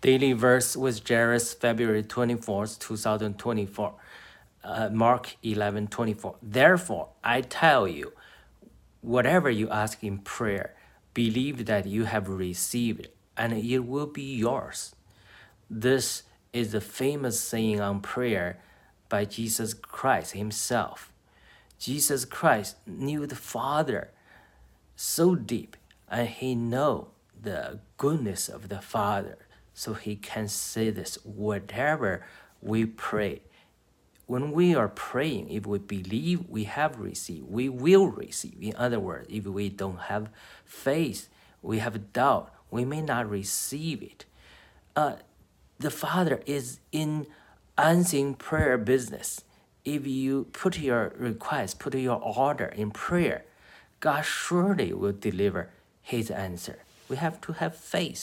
Daily verse with Jairus, February 24th, 2024. Uh, Mark 11 24. Therefore, I tell you, whatever you ask in prayer, believe that you have received, and it will be yours. This is the famous saying on prayer by Jesus Christ Himself. Jesus Christ knew the Father so deep, and He know the goodness of the Father so he can say this whatever we pray. When we are praying, if we believe we have received, we will receive. In other words, if we don't have faith, we have doubt, we may not receive it. Uh, the Father is in answering prayer business. If you put your request, put your order in prayer, God surely will deliver His answer. We have to have faith.